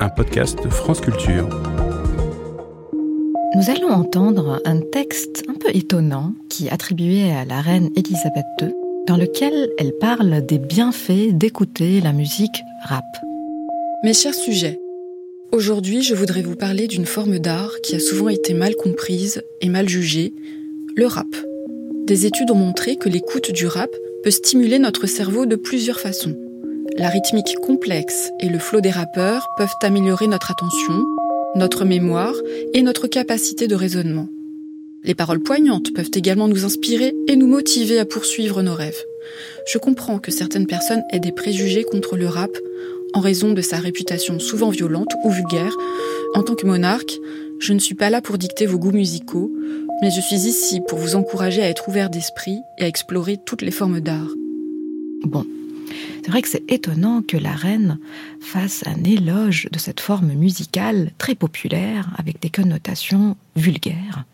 un podcast de France Culture. Nous allons entendre un texte un peu étonnant qui est attribué à la reine Élisabeth II, dans lequel elle parle des bienfaits d'écouter la musique rap. Mes chers sujets, aujourd'hui je voudrais vous parler d'une forme d'art qui a souvent été mal comprise et mal jugée, le rap. Des études ont montré que l'écoute du rap peut stimuler notre cerveau de plusieurs façons. La rythmique complexe et le flot des rappeurs peuvent améliorer notre attention, notre mémoire et notre capacité de raisonnement. Les paroles poignantes peuvent également nous inspirer et nous motiver à poursuivre nos rêves. Je comprends que certaines personnes aient des préjugés contre le rap en raison de sa réputation souvent violente ou vulgaire. En tant que monarque, je ne suis pas là pour dicter vos goûts musicaux, mais je suis ici pour vous encourager à être ouvert d'esprit et à explorer toutes les formes d'art. Bon, c'est vrai que c'est étonnant que la reine fasse un éloge de cette forme musicale très populaire avec des connotations vulgaires.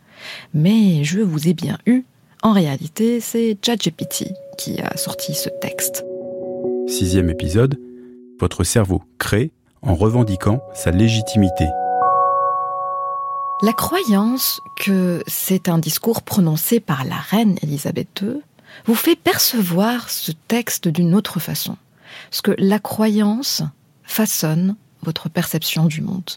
Mais je vous ai bien eu. En réalité, c'est ChatGPT qui a sorti ce texte. Sixième épisode, votre cerveau crée en revendiquant sa légitimité. La croyance que c'est un discours prononcé par la reine Elisabeth II vous fait percevoir ce texte d'une autre façon. Parce que la croyance façonne votre perception du monde.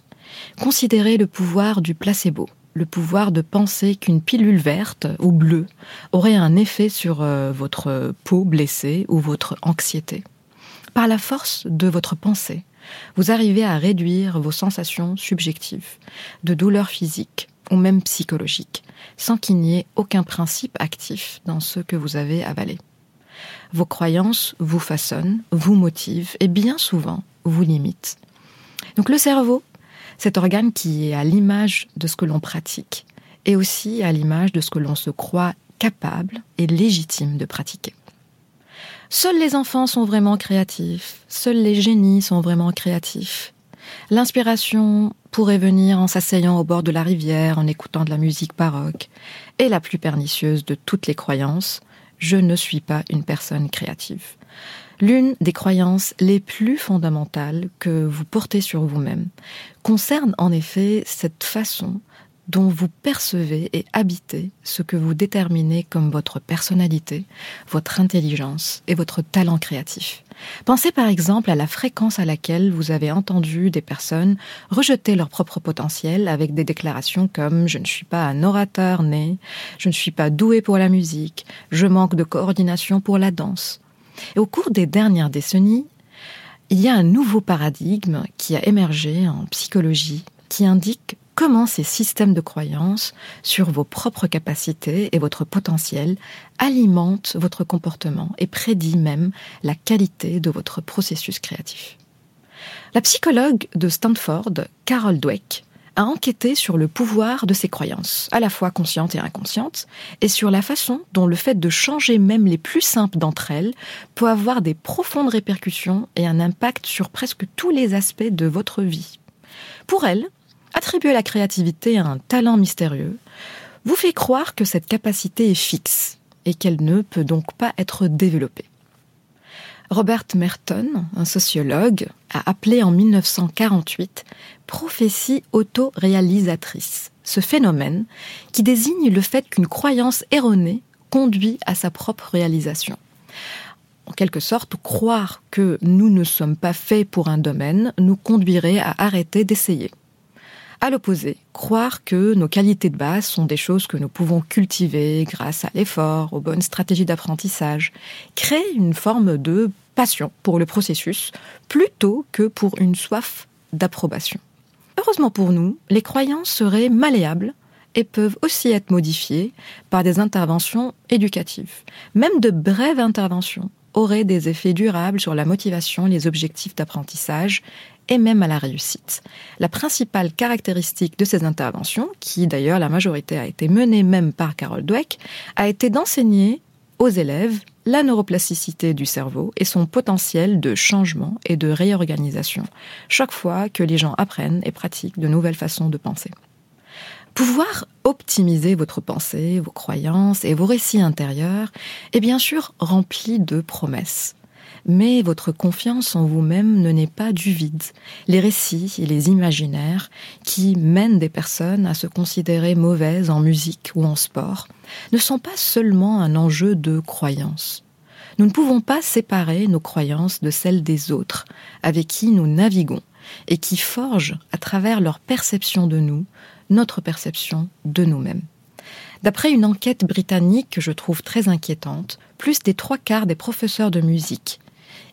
Considérez le pouvoir du placebo, le pouvoir de penser qu'une pilule verte ou bleue aurait un effet sur euh, votre peau blessée ou votre anxiété. Par la force de votre pensée, vous arrivez à réduire vos sensations subjectives, de douleurs physiques ou même psychologiques, sans qu'il n'y ait aucun principe actif dans ce que vous avez avalé. Vos croyances vous façonnent, vous motivent et bien souvent vous limitent. Donc le cerveau, cet organe qui est à l'image de ce que l'on pratique et aussi à l'image de ce que l'on se croit capable et légitime de pratiquer. Seuls les enfants sont vraiment créatifs, seuls les génies sont vraiment créatifs. L'inspiration pourrait venir en s'asseyant au bord de la rivière, en écoutant de la musique baroque. Et la plus pernicieuse de toutes les croyances, je ne suis pas une personne créative. L'une des croyances les plus fondamentales que vous portez sur vous-même concerne en effet cette façon dont vous percevez et habitez ce que vous déterminez comme votre personnalité, votre intelligence et votre talent créatif. Pensez par exemple à la fréquence à laquelle vous avez entendu des personnes rejeter leur propre potentiel avec des déclarations comme je ne suis pas un orateur né, je ne suis pas doué pour la musique, je manque de coordination pour la danse. Et au cours des dernières décennies, il y a un nouveau paradigme qui a émergé en psychologie qui indique comment ces systèmes de croyances sur vos propres capacités et votre potentiel alimentent votre comportement et prédit même la qualité de votre processus créatif? La psychologue de Stanford, Carol Dweck, a enquêté sur le pouvoir de ces croyances, à la fois conscientes et inconscientes, et sur la façon dont le fait de changer même les plus simples d'entre elles peut avoir des profondes répercussions et un impact sur presque tous les aspects de votre vie. Pour elle, attribuer la créativité à un talent mystérieux vous fait croire que cette capacité est fixe et qu'elle ne peut donc pas être développée. Robert Merton, un sociologue, a appelé en 1948 prophétie autoréalisatrice, ce phénomène qui désigne le fait qu'une croyance erronée conduit à sa propre réalisation. En quelque sorte, croire que nous ne sommes pas faits pour un domaine nous conduirait à arrêter d'essayer. À l'opposé, croire que nos qualités de base sont des choses que nous pouvons cultiver grâce à l'effort, aux bonnes stratégies d'apprentissage, crée une forme de passion pour le processus plutôt que pour une soif d'approbation. Heureusement pour nous, les croyances seraient malléables et peuvent aussi être modifiées par des interventions éducatives. Même de brèves interventions auraient des effets durables sur la motivation, les objectifs d'apprentissage et même à la réussite. La principale caractéristique de ces interventions, qui d'ailleurs la majorité a été menée même par Carol Dweck, a été d'enseigner aux élèves la neuroplasticité du cerveau et son potentiel de changement et de réorganisation chaque fois que les gens apprennent et pratiquent de nouvelles façons de penser. Pouvoir optimiser votre pensée, vos croyances et vos récits intérieurs est bien sûr rempli de promesses. Mais votre confiance en vous-même ne naît pas du vide. Les récits et les imaginaires qui mènent des personnes à se considérer mauvaises en musique ou en sport ne sont pas seulement un enjeu de croyance. Nous ne pouvons pas séparer nos croyances de celles des autres avec qui nous naviguons et qui forgent, à travers leur perception de nous, notre perception de nous-mêmes. D'après une enquête britannique que je trouve très inquiétante, plus des trois quarts des professeurs de musique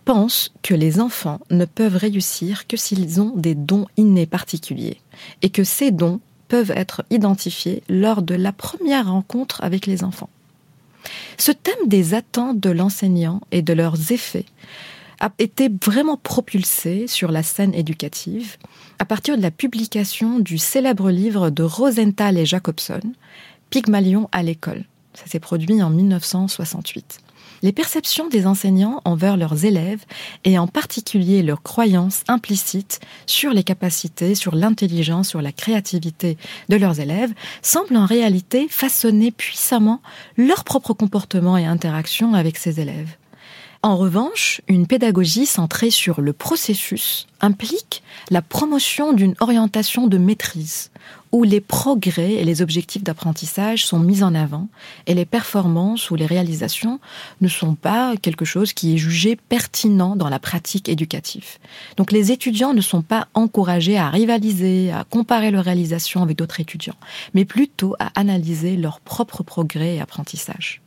pensent que les enfants ne peuvent réussir que s'ils ont des dons innés particuliers et que ces dons peuvent être identifiés lors de la première rencontre avec les enfants. Ce thème des attentes de l'enseignant et de leurs effets a été vraiment propulsé sur la scène éducative à partir de la publication du célèbre livre de Rosenthal et Jacobson, Pygmalion à l'école. Ça s'est produit en 1968. Les perceptions des enseignants envers leurs élèves, et en particulier leurs croyances implicites sur les capacités, sur l'intelligence, sur la créativité de leurs élèves, semblent en réalité façonner puissamment leur propre comportement et interaction avec ces élèves. En revanche, une pédagogie centrée sur le processus implique la promotion d'une orientation de maîtrise, où les progrès et les objectifs d'apprentissage sont mis en avant et les performances ou les réalisations ne sont pas quelque chose qui est jugé pertinent dans la pratique éducative. Donc les étudiants ne sont pas encouragés à rivaliser, à comparer leurs réalisations avec d'autres étudiants, mais plutôt à analyser leurs propres progrès et apprentissages.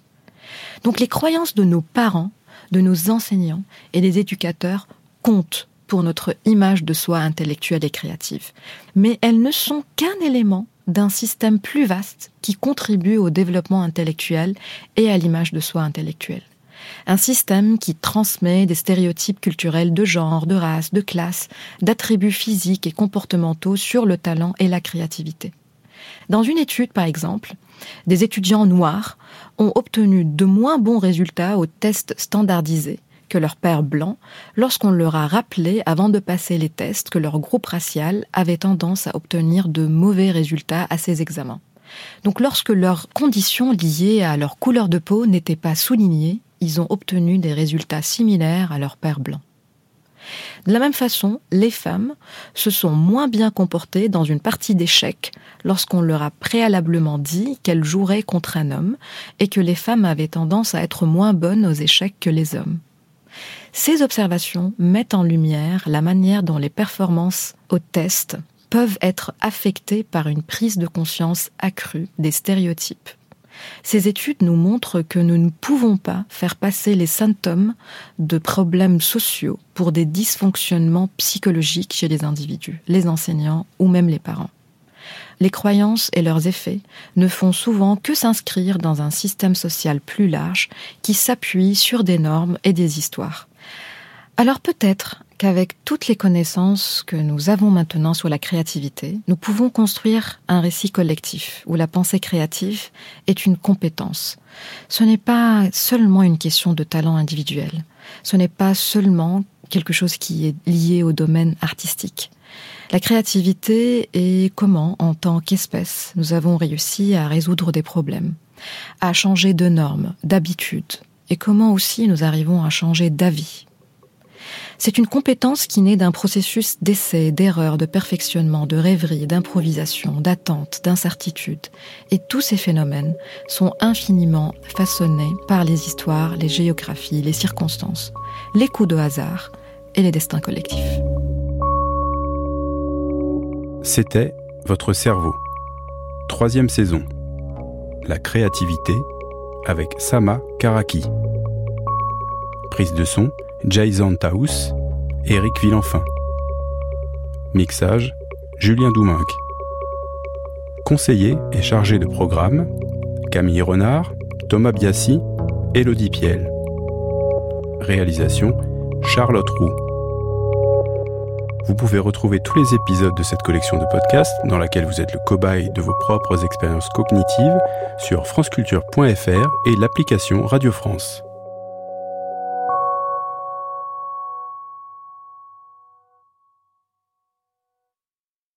Donc les croyances de nos parents de nos enseignants et des éducateurs comptent pour notre image de soi intellectuelle et créative. Mais elles ne sont qu'un élément d'un système plus vaste qui contribue au développement intellectuel et à l'image de soi intellectuelle. Un système qui transmet des stéréotypes culturels de genre, de race, de classe, d'attributs physiques et comportementaux sur le talent et la créativité. Dans une étude, par exemple, des étudiants noirs ont obtenu de moins bons résultats aux tests standardisés que leurs pères blancs lorsqu'on leur a rappelé avant de passer les tests que leur groupe racial avait tendance à obtenir de mauvais résultats à ces examens. Donc lorsque leurs conditions liées à leur couleur de peau n'étaient pas soulignées, ils ont obtenu des résultats similaires à leurs pères blancs. De la même façon, les femmes se sont moins bien comportées dans une partie d'échecs lorsqu'on leur a préalablement dit qu'elles joueraient contre un homme et que les femmes avaient tendance à être moins bonnes aux échecs que les hommes. Ces observations mettent en lumière la manière dont les performances au test peuvent être affectées par une prise de conscience accrue des stéréotypes. Ces études nous montrent que nous ne pouvons pas faire passer les symptômes de problèmes sociaux pour des dysfonctionnements psychologiques chez les individus, les enseignants ou même les parents. Les croyances et leurs effets ne font souvent que s'inscrire dans un système social plus large qui s'appuie sur des normes et des histoires. Alors peut-être qu'avec toutes les connaissances que nous avons maintenant sur la créativité, nous pouvons construire un récit collectif où la pensée créative est une compétence. Ce n'est pas seulement une question de talent individuel. Ce n'est pas seulement quelque chose qui est lié au domaine artistique. La créativité est comment, en tant qu'espèce, nous avons réussi à résoudre des problèmes, à changer de normes, d'habitudes, et comment aussi nous arrivons à changer d'avis c'est une compétence qui naît d'un processus d'essai, d'erreur, de perfectionnement, de rêverie, d'improvisation, d'attente, d'incertitude. Et tous ces phénomènes sont infiniment façonnés par les histoires, les géographies, les circonstances, les coups de hasard et les destins collectifs. C'était Votre cerveau. Troisième saison. La créativité avec Sama Karaki. Prise de son Jason Taous, Eric Villenfin. Mixage, Julien Douminc. Conseiller et chargé de programme, Camille Renard, Thomas Biassi, Elodie Piel. Réalisation, Charlotte. Vous pouvez retrouver tous les épisodes de cette collection de podcasts dans laquelle vous êtes le cobaye de vos propres expériences cognitives sur franceculture.fr et l'application Radio France.